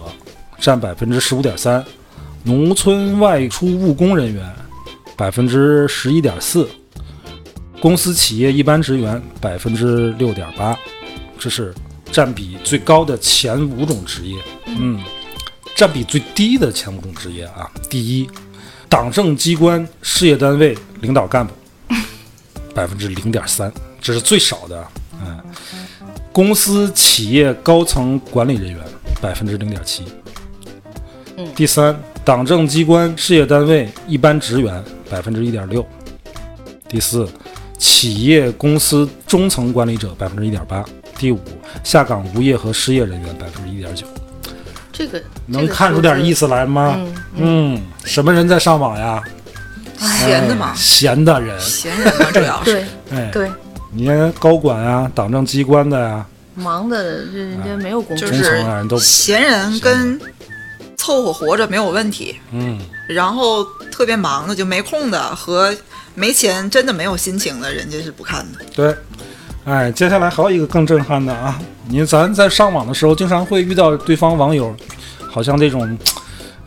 A: 占百分之十五点三，农村外出务工人员百分之十一点四，公司企业一般职员百分之六点八，这是占比最高的前五种职业。嗯，占比最低的前五种职业啊，第一，党政机关事业单位领导干部 百分之零点三，这是最少的。嗯，公司企业高层管理人员百分之零点七，
B: 嗯
A: 第三，党政机关、事业单位一般职员百分之一点六。第四，企业公司中层管理者百分之一点八。第五，下岗无业和失业人员百分之一点九。
B: 这个
A: 能看出点意
B: 思。
A: 来吗？
B: 嗯
A: 嗯，什么人在上网呀？
C: 闲的嘛
A: 哎，闲的人。
C: 闲人嘛，主要是。
B: 对
A: 哎，
B: 对，
A: 你看高管啊，党政机关的呀、
B: 忙的人家没有工作
C: 就，是
A: 都
C: 闲人跟凑合活着没有问题，
A: 嗯，
C: 然后特别忙的就没空的和没钱真的没有心情的，人家是不看的。
A: 对。哎，接下来还有一个更震撼的啊！你咱在上网的时候，经常会遇到对方网友，好像这种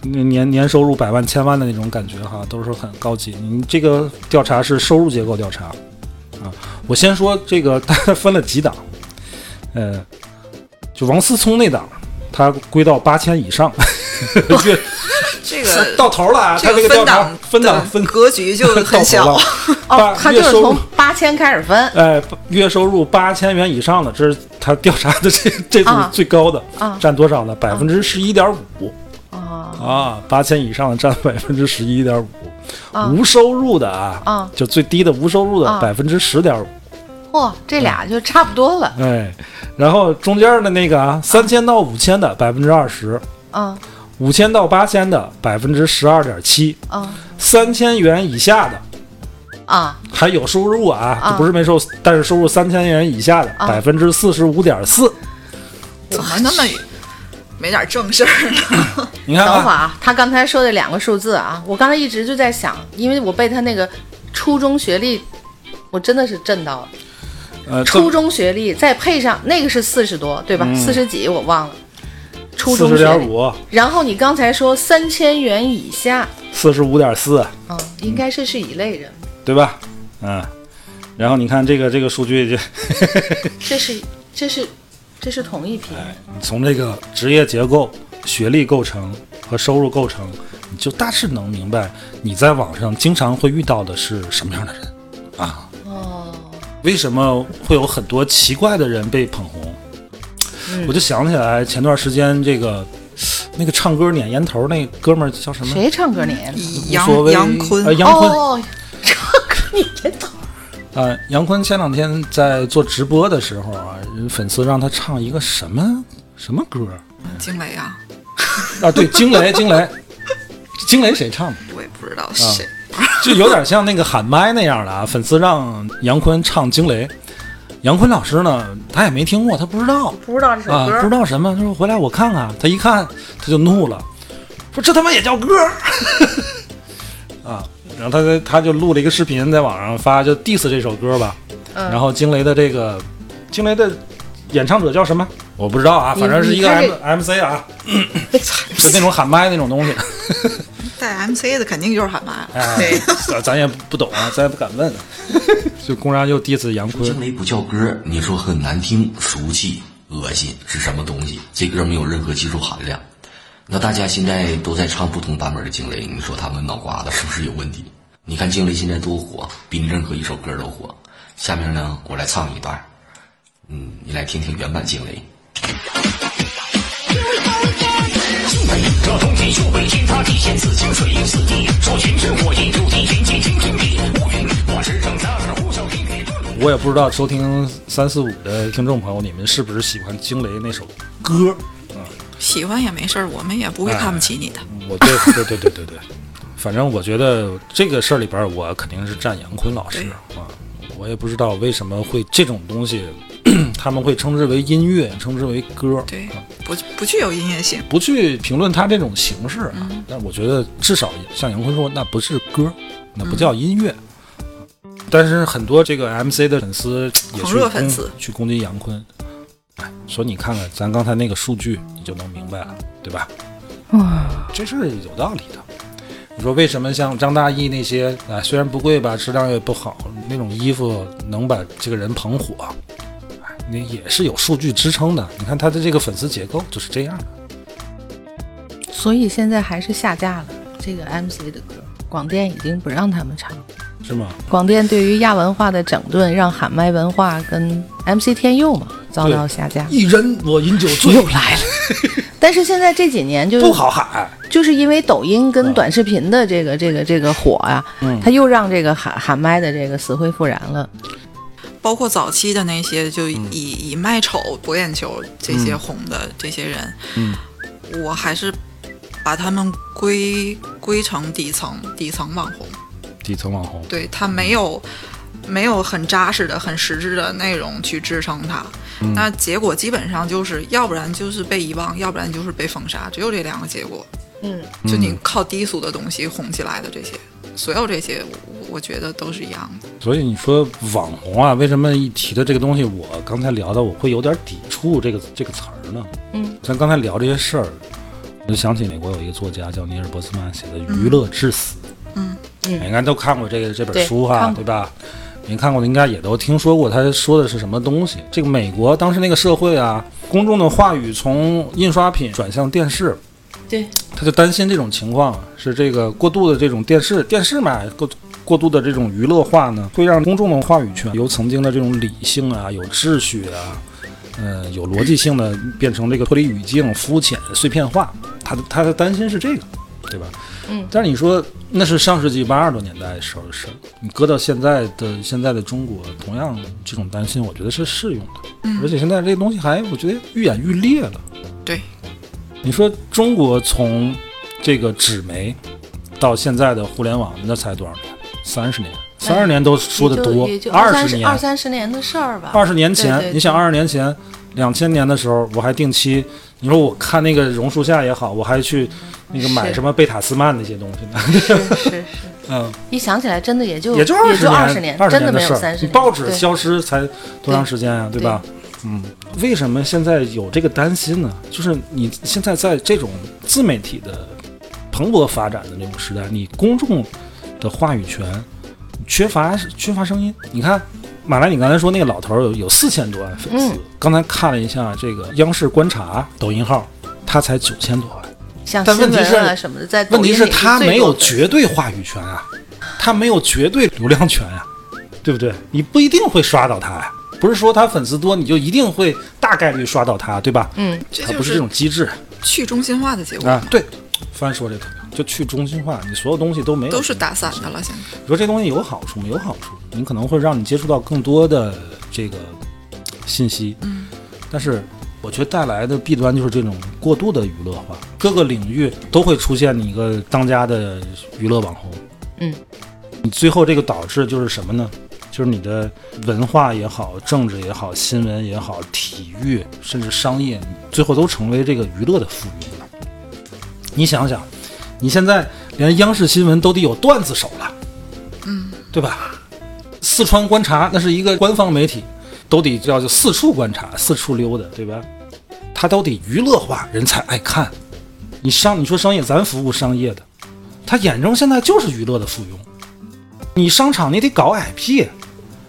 A: 嗯年年收入百万、千万的那种感觉哈，都是很高级。你这个调查是收入结构调查啊。我先说这个，大概分了几档，呃，就王思聪那档，他归到八千以上，月
C: 这个
A: 到头了啊！他
C: 这个
A: 调查
C: 分档的
A: 分档分
C: 格局就很小
A: 了。
B: 哦
A: 八，
B: 他就是
A: 月收入
B: 从八千开始分
A: 哎，月收入八千元以上的，这是他调查的这这组
B: 啊
A: 最高的，
B: 啊
A: 占多少呢？百分之十一点五
B: 啊
A: 啊，八千以上的占百分之十一点五，
B: 啊
A: 无收入的啊，
B: 啊！
A: 就最低的无收入的
B: 啊
A: 百分之十点五，
B: 嚯，这俩就差不多了。
A: 哎，然后中间的那个啊，三千到五千的百分之二十，
B: 嗯
A: 五千到八千的百分之十二点七，
B: 嗯
A: 三千元以下的。
B: 啊
A: 还有收入啊，
B: 啊
A: 不是没收，但是收入三千元以下的
B: 啊
A: 百分之四十五点四。
C: 怎么那么没点正事儿呢？
A: 你看啊，
B: 等会儿啊，他刚才说的两个数字啊，我刚才一直就在想，因为我被他那个初中学历，我真的是震到了。
A: 呃，
B: 初中学历再配上那个是四十多，对吧？四十几我忘了。初中学
A: 五，
B: 然后你刚才说三千元以下，
A: 四十五点四，
B: 嗯，应该是是一类人，
A: 对吧？嗯，然后你看这个这个数据就，
B: 这是这是这是同一批，
A: 从这个职业结构、学历构成和收入构成，你就大致能明白你在网上经常会遇到的是什么样的人啊？
B: 哦，
A: 为什么会有很多奇怪的人被捧红？我就想起来前段时间这个那个唱歌撵烟头那哥们儿叫什么？
B: 谁唱歌撵？
C: 杨杨坤
A: 呃，杨坤
B: 哦，唱歌撵头，
A: 啊，杨坤前两天在做直播的时候啊，人粉丝让他唱一个什么什么歌
C: 惊雷啊，
A: 啊？对，惊雷，惊雷，惊雷谁唱的？
C: 我也不知道是谁。
A: 就有点像那个喊麦那样的啊。粉丝让杨坤唱惊雷，杨坤老师呢，他也没听过，他不知道
B: 不知道这首
A: 啊，
B: 歌，
A: 不知道什么。他说回来我看看，他一看他就怒了，说这他妈也叫歌 啊？然后他他就录了一个视频在网上发，就 diss 这首歌吧。
B: 嗯
A: 然后惊雷的这个惊雷的演唱者叫什么？我不知道啊，反正是一个 M MC 啊，就那种喊麦那种东西。
C: 带 MC 的肯定就是喊麦了。
A: 哎，咱咱也不懂啊，咱也不敢问。就公然又 diss 杨坤惊，
D: 雷不叫歌，你说很难听、俗气、恶心是什么东西？这歌没有任何技术含量。那大家现在都在唱不同版本的惊雷，你说他们脑瓜子是不是有问题？你看惊雷现在多火，比你任何一首歌都火。下面呢，我来唱一段，嗯，你来听听原版惊雷。这冬天就北京，它地陷四清水银四地，说群山火焰有地，云间听天地，乌云我是正在这呼啸天地。
A: 我也不知道收听三四五的听众朋友，你们是不是喜欢惊雷那首歌？
C: 喜欢也没事儿，我们也不会看不起你的。
A: 我对对对对对对，反正我觉得这个事儿里边，我肯定是站杨坤老师啊。我也不知道为什么会这种东西，他们会称之为音乐，称之为歌。
C: 对，不不具有音乐性。
A: 不去评论他这种形式啊，但我觉得至少像杨坤说，那不是歌，那不叫音乐。但是很多这个 MC 的粉丝也
C: 狂
A: 去攻
C: 热粉丝
A: 去攻击杨坤，哎，说你看看咱刚才那个数据，你就能明白了，对吧？啊这是有道理的。你说为什么像张大奕那些啊，虽然不贵吧，质量也不好，那种衣服能把这个人捧火？哎，那也是有数据支撑的。你看他的这个粉丝结构就是这样的。
B: 所以现在还是下架了这个 MC 的歌，广电已经不让他们唱。
A: 是吗？
B: 广电对于亚文化的整顿，让喊麦文化跟 MC 天佑嘛遭到下架。
A: 一人我饮酒醉
B: 又，来了，但是现在这几年就是
A: 不好喊。
B: 就是因为抖音跟短视频的这个这个这个火呀、
A: 嗯
B: 他又让这个喊喊麦的这个死灰复燃了。
C: 包括早期的那些就以、
A: 嗯
C: 以卖丑博眼球这些红的这些人，
A: 嗯
C: 我还是把他们归归成底层底层网红。
A: 底层网红，
C: 对他没有没有很扎实的、很实质的内容去支撑它，
A: 嗯
C: 那结果基本上就是要不然就是被遗忘，要不然就是被封杀，只有这两个结果。
B: 嗯，
C: 就你靠低俗的东西红起来的这些，所有这些，我我觉得都是一样的。
A: 所以你说网红啊，为什么一提到这个东西，我刚才聊的我会有点抵触这个这个词儿呢？
B: 嗯，
A: 咱刚才聊这些事儿，我就想起美国有一个作家叫尼尔·波斯曼写的《娱乐至死》。
C: 嗯
B: 嗯
A: 应该都看过这个这本书哈，对吧？没看过的应该也都听说过，他说的是什么东西？这个美国当时那个社会啊，公众的话语从印刷品转向电视，
B: 对，
A: 他就担心这种情况是这个过度的这种电视电视嘛过过度的这种娱乐化呢，会让公众的话语权由曾经的这种理性啊、有秩序啊、呃有逻辑性的变成这个脱离语境、肤浅、碎片化。他的他的担心是这个，对吧？
B: 嗯。
A: 但是你说那是上世纪八十多年代时候的事儿，你搁到现在的现在的中国，同样这种担心，我觉得是适用的。
C: 嗯
A: 而且现在这个东西还我觉得愈演愈烈了。
C: 对，
A: 你说中国从这个纸媒到现在的互联网，那才多少年？三十年，三十年都说的多二十年
B: 二，三十年的事儿吧。
A: 二十年前，
B: 对对
A: 你想二十年前，两千年的时候，我还定期，你说我看那个榕树下也好，我还去那个买什么贝塔斯曼那些东西呢？
B: 是是是，
A: 嗯，
B: 一想起来真的也就
A: 也就
B: 二
A: 十
B: 十年，
A: 二十
B: 真的没
A: 年事儿。
B: 有三十年。
A: 你报纸消失才多长时间啊？对吧？嗯，为什么现在有这个担心呢？就是你现在在这种自媒体的蓬勃发展的那种时代，你公众的话语权缺乏缺乏声音。你看，马来，你刚才说那个老头儿有有四千多万粉丝，
B: 嗯
A: 刚才看了一下这个央视观察抖音号，他才九千多万。
B: 像新
A: 但问题
B: 闻啊
A: 是
B: 什么的，在
A: 问题是
B: 抖音里最
A: 他没有绝对话语权啊，他没有绝对流量权啊，对不对？你不一定会刷到他呀，不是说他粉丝多你就一定会大概率刷到他，对吧？
B: 嗯，
C: 这就是
A: 这种机制
C: 去中心化的结果，。
A: 啊对，翻说这特别，就去中心化，你所有东西都没有，
C: 都是打散的了。现在
A: 你说这东西有好处吗？有好处，你可能会让你接触到更多的这个信息，
C: 嗯，
A: 但是我觉得带来的弊端就是这种过度的娱乐化，各个领域都会出现你一个当家的娱乐网红，
B: 嗯，
A: 你最后这个导致就是什么呢？就是你的文化也好，政治也好，新闻也好，体育甚至商业，最后都成为这个娱乐的附庸了。你想想，你现在连央视新闻都得有段子手了，
C: 嗯，
A: 对吧？四川观察那是一个官方媒体，都得叫就四处观察、四处溜达，对吧？他都得娱乐化，人才爱看。你商，你说商业，咱服务商业的，他眼中现在就是娱乐的附庸。你商场你得搞 IP，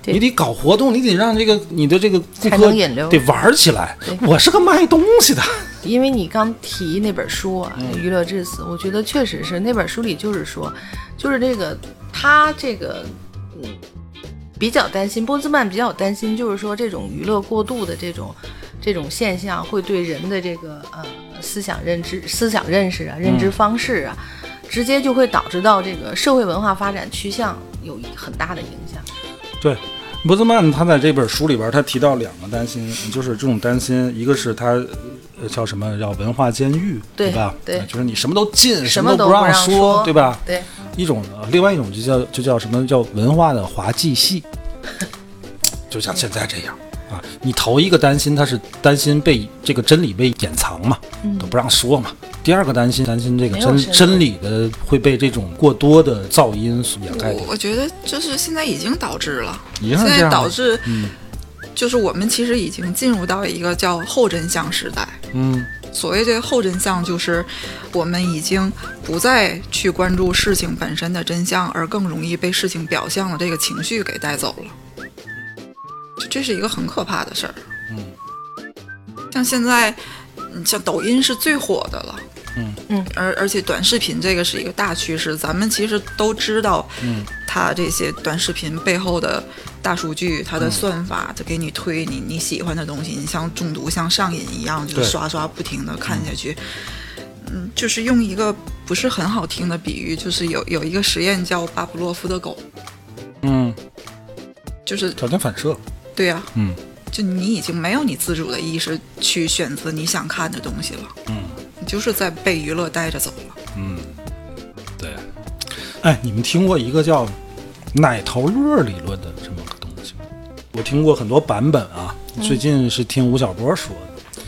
A: 你得搞活动，你得让这个你的这个顾客得玩起来。我是个卖东西的，
B: 因为你刚提那本书啊，
A: 嗯《
B: 娱乐至死》，我觉得确实是那本书里就是说，就是这个他这个嗯比较担心，波兹曼比较担心，就是说这种娱乐过度的这种这种现象会对人的这个呃思想认知、思想认识啊、认知方式啊，直接就会导致到这个社会文化发展趋向有很大的影响。
A: 对，波兹曼他在这本书里边，他提到两个担心，就是这种担心，一个是他呃叫什么叫文化监狱，
B: 对
A: 吧？
B: 对
A: 呃就是你什么都进，
B: 什
A: 么
B: 都不让
A: 说，
B: 说
A: 对吧？
B: 对，
A: 一种，呃另外一种就叫就叫什么叫文化的滑稽戏，就像现在这样啊。你头一个担心他是担心被这个真理被掩藏嘛，都不让说嘛。第二个担心担心这个真真理的会被这种过多的噪音所掩盖掉
C: 我。我觉得就是现在已经导致了，
A: 已经
C: 现在导致
A: 嗯
C: 就是我们其实已经进入到一个叫后真相时代。
A: 嗯，
C: 所谓这个后真相，就是我们已经不再去关注事情本身的真相，而更容易被事情表象的这个情绪给带走了。这这是一个很可怕的事儿。
A: 嗯，
C: 像现在，嗯像抖音是最火的了。
A: 嗯
B: 嗯，
C: 而而且短视频这个是一个大趋势，咱们其实都知道，
A: 嗯，
C: 它这些短视频背后的大数据它
A: 嗯
C: 的算法，它给你推你你喜欢的东西，你像中毒像上瘾一样，就是刷刷不停的看下去。嗯，就是用一个不是很好听的比喻，就是有有一个实验叫巴甫洛夫的狗，
A: 嗯，
C: 就是
A: 条件反射，
C: 对呀、
A: 嗯。
C: 就你已经没有你自主的意识去选择你想看的东西了，
A: 嗯。
C: 你就是在被娱乐带着走了。
A: 嗯，对。哎，你们听过一个叫奶头乐理论的什么？我听过很多版本啊，最近是听吴晓波说的。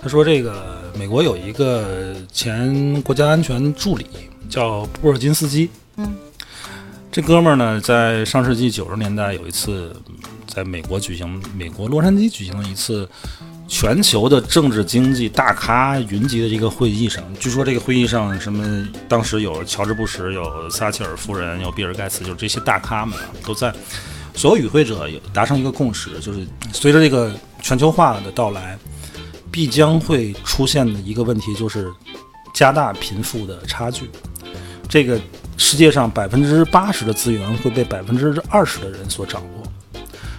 A: 他说这个美国有一个前国家安全助理叫布尔金斯基，
B: 嗯，
A: 这哥们儿呢，在上世纪九十年代有一次在美国举行，美国洛杉矶举行了一次全球的政治经济大咖云集的这个会议上，据说这个会议上什么，当时有乔治布什、有撒切尔夫人、有比尔盖茨，就是这些大咖们啊，都在。所有与会者有达成一个共识，就是随着这个全球化的到来，必将会出现的一个问题就是加大贫富的差距。这个世界上百分之八十的资源会被百分之二十的人所掌握。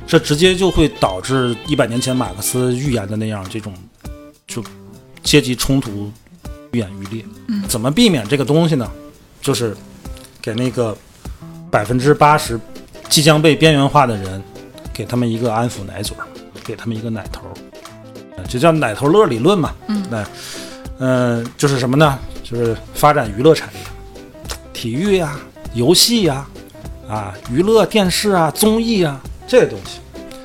A: 这直接就会导致一百年前马克思预言的那样这种就阶级冲突愈演愈烈。怎么避免这个东西呢？就是给那个百分之八十即将被边缘化的人，给他们一个安抚奶嘴儿，给他们一个奶头儿，呃这叫奶头乐理论嘛。嗯，那呃就是什么呢？就是发展娱乐产业，体育呀、游戏呀、啊娱乐电视啊、综艺啊这些东西，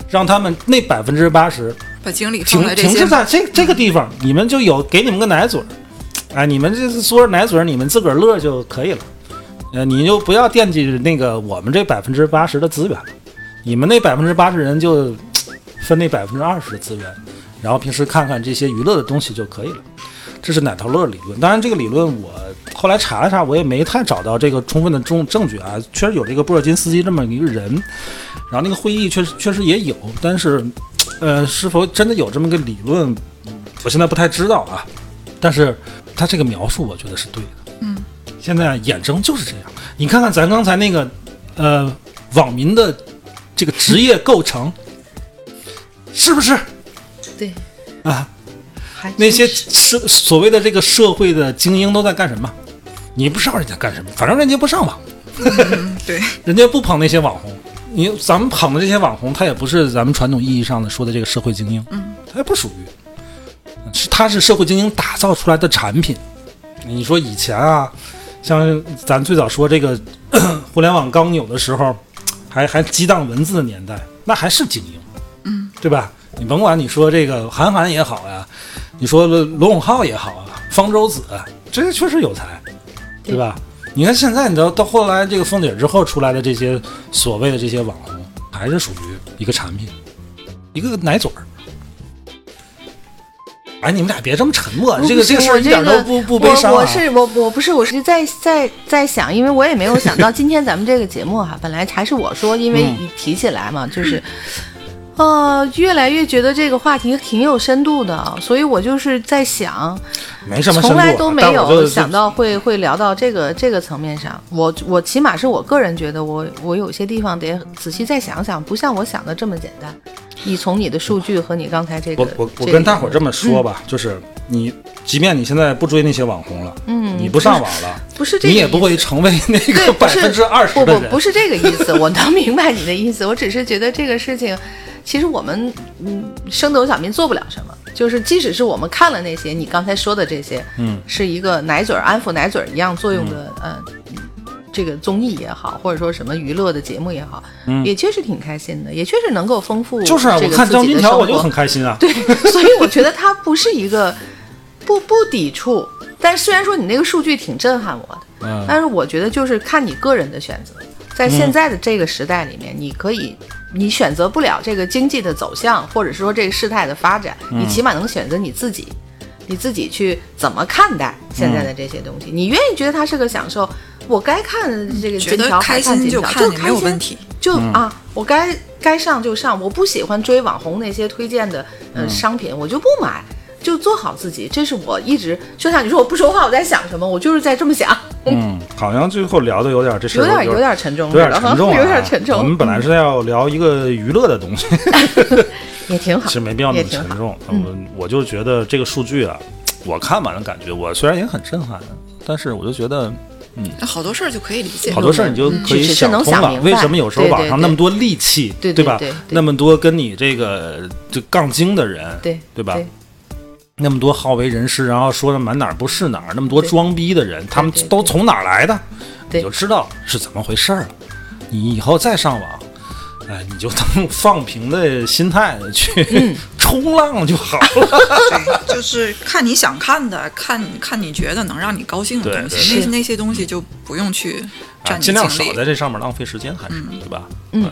A: 让他们那百分之八十
C: 把精力放
A: 停
C: 在这些
A: 停滞在这这个地方，你们就有给你们个奶嘴儿，哎，你们这说奶嘴儿，你们自个儿乐就可以了，呃，你就不要惦记那个我们这百分之八十的资源了，你们那百分之八十人就分那百分之二十的资源，然后平时看看这些娱乐的东西就可以了。这是奶头乐理论，当然这个理论我后来查了查，我也没太找到这个充分的证证据啊。确实有这个布尔金斯基这么一个人，然后那个会议确实确实也有，但是呃，是否真的有这么个理论，我现在不太知道啊。但是他这个描述，我觉得是对的。
C: 嗯，
A: 现在眼睁就是这样。你看看咱刚才那个呃网民的这个职业构成，是不是
B: 对，
A: 啊？那些社所谓的这个社会的精英都在干什么？你不知道人家干什么，反正人家不上网，
C: 嗯，对，
A: 人家不捧那些网红。你咱们捧的这些网红，他也不是咱们传统意义上的说的这个社会精英，
C: 嗯，
A: 他也不属于，是他是社会精英打造出来的产品。你说以前啊，像咱最早说这个 互联网刚有的时候，还还激荡文字的年代，那还是精英，
C: 嗯，
A: 对吧？你甭管你说这个韩寒也好呀，你说罗罗永浩也好啊，方舟子，这些确实有才，对吧？你看现在，你知道到后来这个凤姐之后出来的这些所谓的这些网红，还是属于一个产品，一个奶嘴儿。哎，你们俩别这么沉默，这个这个事儿一
B: 我这个
A: 点都不不悲伤、啊。
B: 我我是我我不是我是在在在想，因为我也没有想到今天咱们这个节目哈，本来还是我说，因为
A: 嗯
B: 一提起来嘛，就是。呃，越来越觉得这个话题挺有深度的，所以我就是在想，
A: 没什么深度啊
B: 从来都没有想到会会聊到这个这个层面上。我我起码是我个人觉得我我有些地方得仔细再想想，不像我想的这么简单。你从你的数据和你刚才这个，
A: 我我我跟大伙儿这么说吧，就是你，即便你现在不追那些网红了，
B: 嗯
A: 你不上网了，
B: 不是这个
A: 你也不会成为那，个百分之二十
B: 不
A: 的人。
B: 不不是这个意思，我能明白你的意思。我只是觉得这个事情，其实我们嗯，升斗小民做不了什么。就是即使是我们看了那些你刚才说的这些，
A: 嗯，
B: 是一个奶嘴儿安抚奶嘴儿一样作用的，呃，这个综艺也好，或者说什么娱乐的节目也好，
A: 嗯
B: 也确实挺开心的，也确实能够丰富
A: 就是啊，
B: 这个
A: 我看张
B: 自己的生
A: 金条我就
B: 活
A: 很开心啊。
B: 对，所以我觉得它不是一个不不抵触，但虽然说你那个数据挺震撼我的，
A: 嗯
B: 但是我觉得就是看你个人的选择，在现在的这个时代里面，你可以。你选择不了这个经济的走向，或者说这个事态的发展，你起码能选择你自己，你自己去怎么看待现在的这些东西。你愿意觉得它是个享受，我该看这个金条还看金条，
C: 看也没有问题。
B: 就、啊，我该该上就上，我不喜欢追网红那些推荐的呃、商品，我就不买，就做好自己。这是我一直就像你说我不说话，我在想什么，我就是在这么想。
A: 嗯，好像最后聊的有点这事儿
B: 有点有
A: 有
B: 点沉重，
A: 有点沉重、啊，
B: 有点沉重。
A: 我们本来是要聊一个娱乐的东西，
B: 也挺好
A: 其实，没必要那么沉重。
B: 嗯
A: 我我就觉得这个数据啊，我看完了感觉，我虽然也很震撼，但是我就觉得嗯
C: 好多事儿就可以理解。
A: 好多事儿你就可以
B: 只是能
A: 通了。为什么有时候网上那么多戾气，
B: 对对
A: 吧
B: 对对？
A: 那么多跟你这个就杠精的人，
B: 对
A: 对吧
B: 对
A: 那么多好为人师，然后说的满哪儿不是哪儿，那么多装逼的人，他们都从哪儿来的？你就知道是怎么回事儿了。你以后再上网，哎，你就当 放平的心态去
B: 嗯
A: 冲浪就好了。
C: 对，就是看你想看的，看看你觉得能让你高兴的东西，
B: 是
C: 那那些东西就不用去
A: 啊
C: 占你
A: 尽量。少在这上面浪费时间，还是、对吧？
B: 嗯，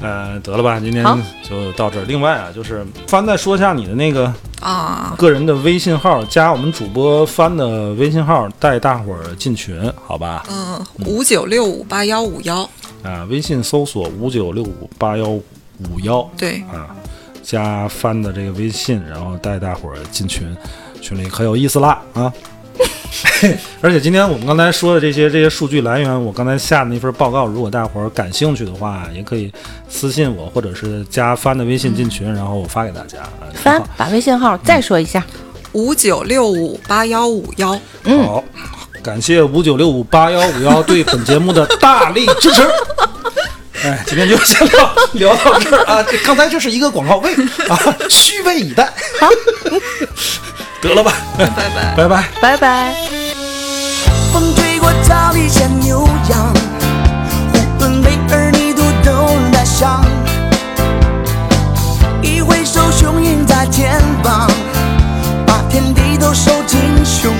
A: 呃，得了吧，今天就到这儿。另外啊，就是帆再说一下你的那个
C: 啊，
A: 个人的微信号，加我们主播帆的微信号，带大伙儿进群，好吧？
C: 嗯，五九六五八幺五幺，
A: 啊，微信搜索五九六五八幺五幺
C: 对，
A: 啊，加帆的这个微信，然后带大伙儿进群，群里可有意思啦啊！而且今天我们刚才说的这些这些数据来源，我刚才下的那份报告，如果大伙儿感兴趣的话，也可以私信我，或者是加帆的微信进群，然后我发给大家。啊挺
B: 帆把微信号再说一下，
C: 五九六五八幺五幺。
B: 嗯
A: 好，感谢五九六五八幺五幺对本节目的大力支持。哎，今天就先聊聊到这儿啊！这刚才这是一个广告位啊，虚位以待。得了吧，
C: 拜拜
A: 拜拜
B: 拜拜。
E: 风吹过大地像牛羊，呼伦贝尔泥土都香。一挥手雄鹰在天旁，把天地都收进胸。